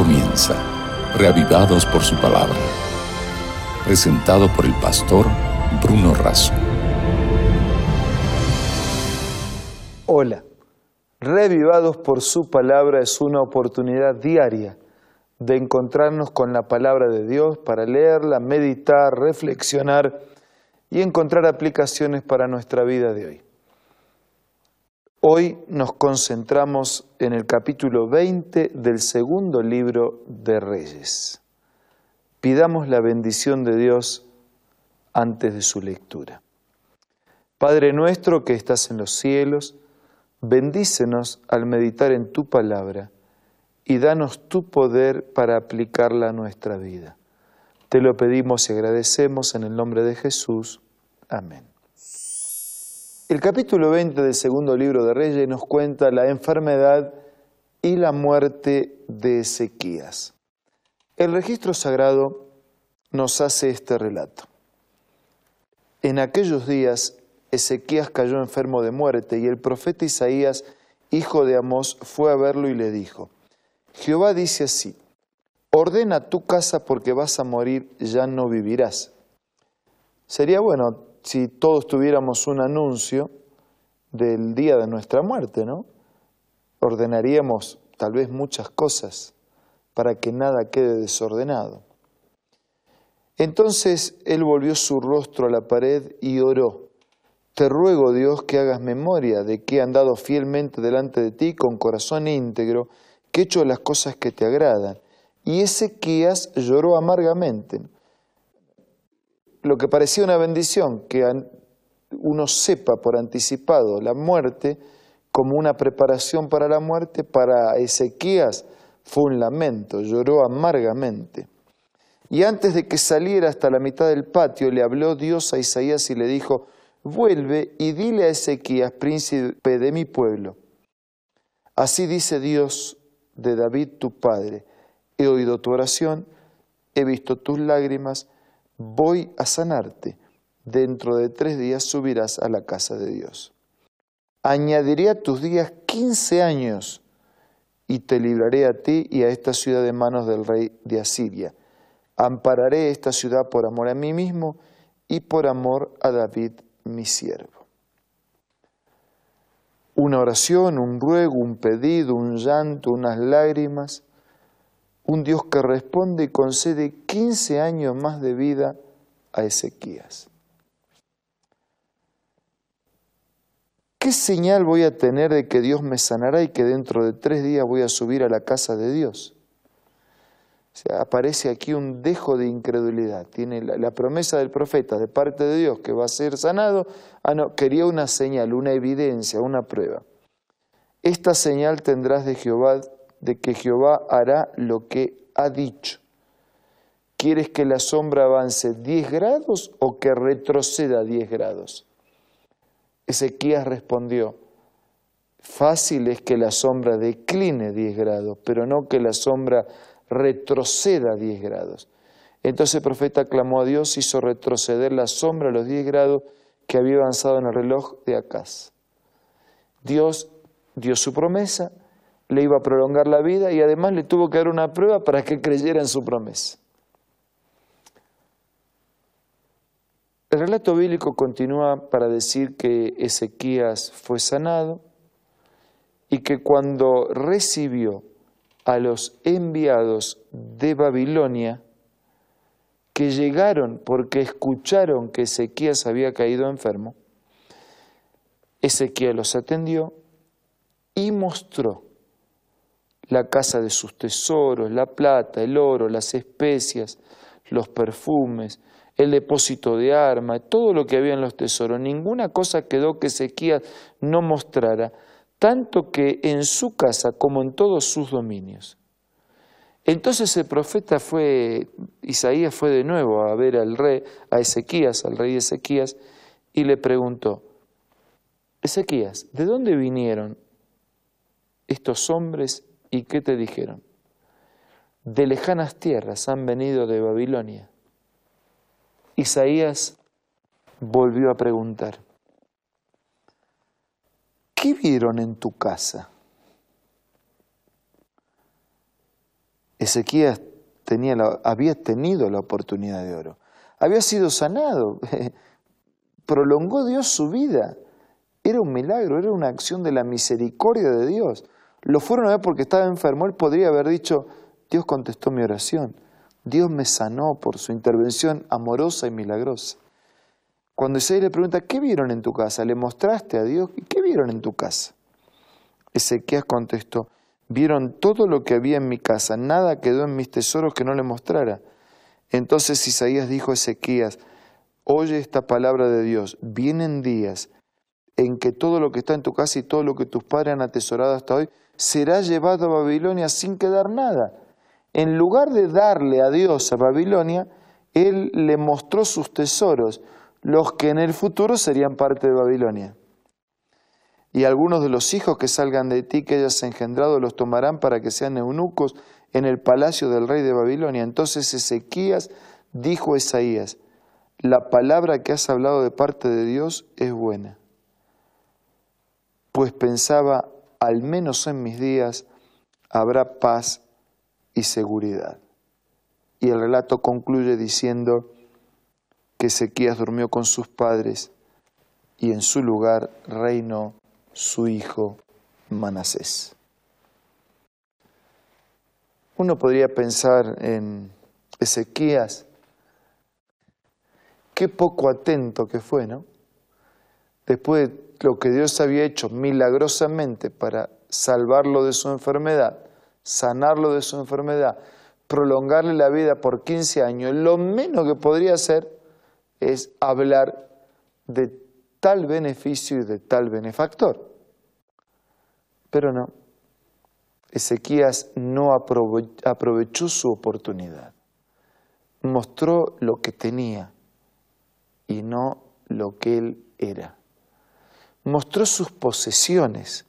comienza, reavivados por su palabra. Presentado por el pastor Bruno Razo. Hola, reavivados por su palabra es una oportunidad diaria de encontrarnos con la palabra de Dios para leerla, meditar, reflexionar y encontrar aplicaciones para nuestra vida de hoy. Hoy nos concentramos en el capítulo 20 del segundo libro de Reyes. Pidamos la bendición de Dios antes de su lectura. Padre nuestro que estás en los cielos, bendícenos al meditar en tu palabra y danos tu poder para aplicarla a nuestra vida. Te lo pedimos y agradecemos en el nombre de Jesús. Amén. El capítulo 20 del segundo libro de Reyes nos cuenta la enfermedad y la muerte de Ezequías. El registro sagrado nos hace este relato. En aquellos días Ezequías cayó enfermo de muerte y el profeta Isaías, hijo de Amós, fue a verlo y le dijo, Jehová dice así, ordena tu casa porque vas a morir, ya no vivirás. Sería bueno si todos tuviéramos un anuncio del día de nuestra muerte, ¿no? Ordenaríamos tal vez muchas cosas para que nada quede desordenado. Entonces él volvió su rostro a la pared y oró. Te ruego, Dios, que hagas memoria de que he andado fielmente delante de ti con corazón íntegro, que he hecho las cosas que te agradan. Y Ezequías lloró amargamente lo que parecía una bendición, que uno sepa por anticipado la muerte como una preparación para la muerte, para Ezequías fue un lamento, lloró amargamente. Y antes de que saliera hasta la mitad del patio, le habló Dios a Isaías y le dijo, vuelve y dile a Ezequías, príncipe de mi pueblo. Así dice Dios de David tu padre, he oído tu oración, he visto tus lágrimas, voy a sanarte. Dentro de tres días subirás a la casa de Dios. Añadiré a tus días quince años y te libraré a ti y a esta ciudad de manos del rey de Asiria. Ampararé esta ciudad por amor a mí mismo y por amor a David mi siervo. Una oración, un ruego, un pedido, un llanto, unas lágrimas un Dios que responde y concede 15 años más de vida a Ezequías. ¿Qué señal voy a tener de que Dios me sanará y que dentro de tres días voy a subir a la casa de Dios? O sea, aparece aquí un dejo de incredulidad. Tiene la, la, promesa del profeta de parte de Dios que va a ser sanado. Ah, no, quería una señal, una evidencia, una prueba. Esta señal tendrás de Jehová de que Jehová hará lo que ha dicho. ¿Quieres que la sombra avance 10 grados o que retroceda 10 grados? Ezequías respondió, fácil es que la sombra decline 10 grados, pero no que la sombra retroceda 10 grados. Entonces el profeta clamó a Dios, hizo retroceder la sombra a los 10 grados que había avanzado en el reloj de Acaz. Dios dio su promesa, le iba a prolongar la vida y además le tuvo que dar una prueba para que creyera en su promesa. El relato bíblico continúa para decir que Ezequías fue sanado y que cuando recibió a los enviados de Babilonia, que llegaron porque escucharon que Ezequías había caído enfermo, Ezequías los atendió y mostró la casa de sus tesoros, la plata, el oro, las especias, los perfumes, el depósito de armas, todo lo que había en los tesoros. Ninguna cosa quedó que Ezequías no mostrara, tanto que en su casa como en todos sus dominios. Entonces el profeta fue, Isaías fue de nuevo a ver al rey, a Ezequías, al rey Ezequías, y le preguntó, Ezequías, ¿de dónde vinieron estos hombres ¿Y qué te dijeron? De lejanas tierras han venido de Babilonia. Isaías volvió a preguntar, ¿qué vieron en tu casa? Ezequías había tenido la oportunidad de oro, había sido sanado, prolongó Dios su vida. Era un milagro, era una acción de la misericordia de Dios. Lo fueron a ver porque estaba enfermo, él podría haber dicho, Dios contestó mi oración, Dios me sanó por su intervención amorosa y milagrosa. Cuando Isaías le pregunta, ¿qué vieron en tu casa? ¿Le mostraste a Dios? ¿Y qué vieron en tu casa? Ezequías contestó, vieron todo lo que había en mi casa, nada quedó en mis tesoros que no le mostrara. Entonces Isaías dijo a Ezequías, oye esta palabra de Dios, vienen días en que todo lo que está en tu casa y todo lo que tus padres han atesorado hasta hoy será llevado a Babilonia sin quedar nada. En lugar de darle a Dios a Babilonia, Él le mostró sus tesoros, los que en el futuro serían parte de Babilonia. Y algunos de los hijos que salgan de ti que hayas engendrado los tomarán para que sean eunucos en el palacio del rey de Babilonia. Entonces Ezequías dijo a Isaías, la palabra que has hablado de parte de Dios es buena. Pues pensaba, al menos en mis días habrá paz y seguridad. Y el relato concluye diciendo que Ezequías durmió con sus padres y en su lugar reinó su hijo Manasés. Uno podría pensar en Ezequías, qué poco atento que fue, ¿no? Después de lo que Dios había hecho milagrosamente para salvarlo de su enfermedad, sanarlo de su enfermedad, prolongarle la vida por 15 años, lo menos que podría hacer es hablar de tal beneficio y de tal benefactor. Pero no, Ezequías no aprovechó su oportunidad, mostró lo que tenía y no lo que él era. Mostró sus posesiones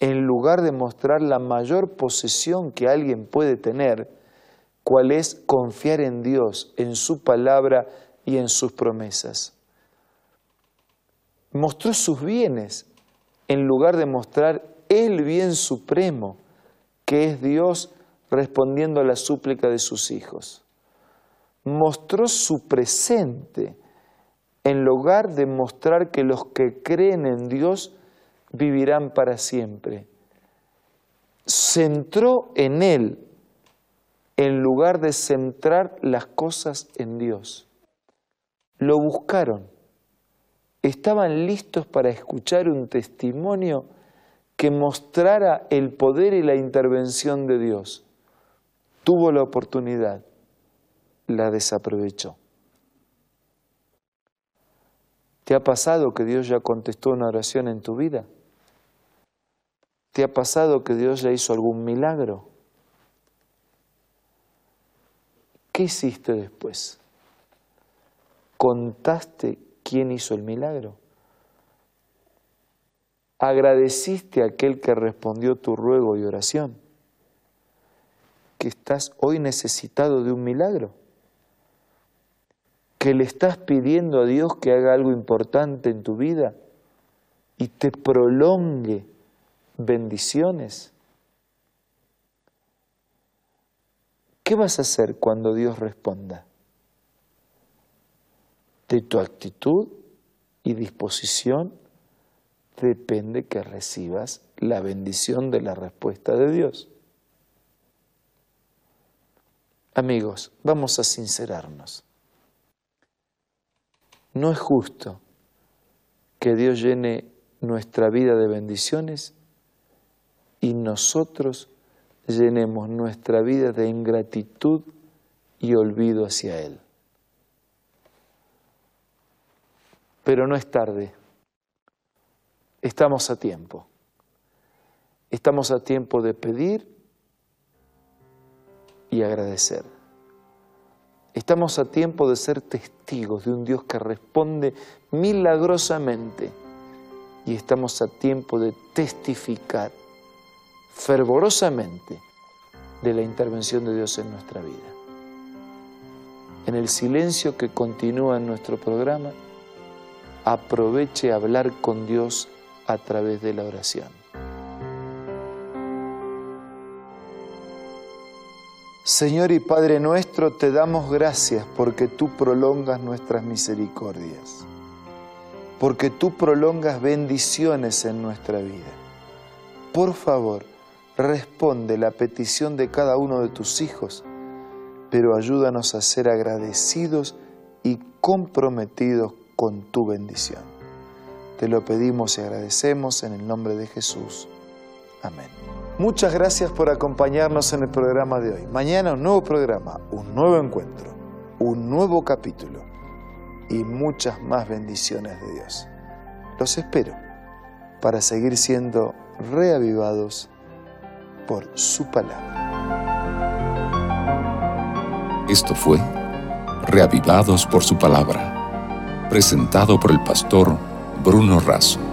en lugar de mostrar la mayor posesión que alguien puede tener, cual es confiar en Dios, en su palabra y en sus promesas. Mostró sus bienes en lugar de mostrar el bien supremo, que es Dios respondiendo a la súplica de sus hijos. Mostró su presente en lugar de mostrar que los que creen en Dios vivirán para siempre. Centró en Él en lugar de centrar las cosas en Dios. Lo buscaron, estaban listos para escuchar un testimonio que mostrara el poder y la intervención de Dios. Tuvo la oportunidad, la desaprovechó. ¿Te ha pasado que Dios ya contestó una oración en tu vida? ¿Te ha pasado que Dios ya hizo algún milagro? ¿Qué hiciste después? ¿Contaste quién hizo el milagro? agradeciste a aquel que respondió tu ruego y oración, que estás hoy necesitado de un milagro, que le estás pidiendo a Dios que haga algo importante en tu vida y te prolongue bendiciones. ¿Qué vas a hacer cuando Dios responda? De tu actitud y disposición depende que recibas la bendición de la respuesta de Dios. Amigos, vamos a sincerarnos. No es justo que Dios llene nuestra vida de bendiciones y nosotros llenemos nuestra vida de ingratitud y olvido hacia Él. Pero no es tarde Estamos a tiempo. Estamos a tiempo de pedir y agradecer. Estamos a tiempo de ser testigos de un Dios que responde milagrosamente y estamos a tiempo de testificar fervorosamente de la intervención de Dios en nuestra vida. En el silencio que continúa en nuestro programa, aproveche a hablar con Dios a través de la oración. Señor y Padre nuestro, te damos gracias porque tú prolongas nuestras misericordias, porque tú prolongas bendiciones en nuestra vida. Por favor, responde la petición de cada uno de tus hijos, pero ayúdanos a ser agradecidos y comprometidos con tu bendición. Te lo pedimos y agradecemos en el nombre de Jesús. Amén. Muchas gracias por acompañarnos en el programa de hoy. Mañana un nuevo programa, un nuevo encuentro, un nuevo capítulo y muchas más bendiciones de Dios. Los espero para seguir siendo reavivados por su palabra. Esto fue Reavivados por su palabra, presentado por el pastor Bruno Razo.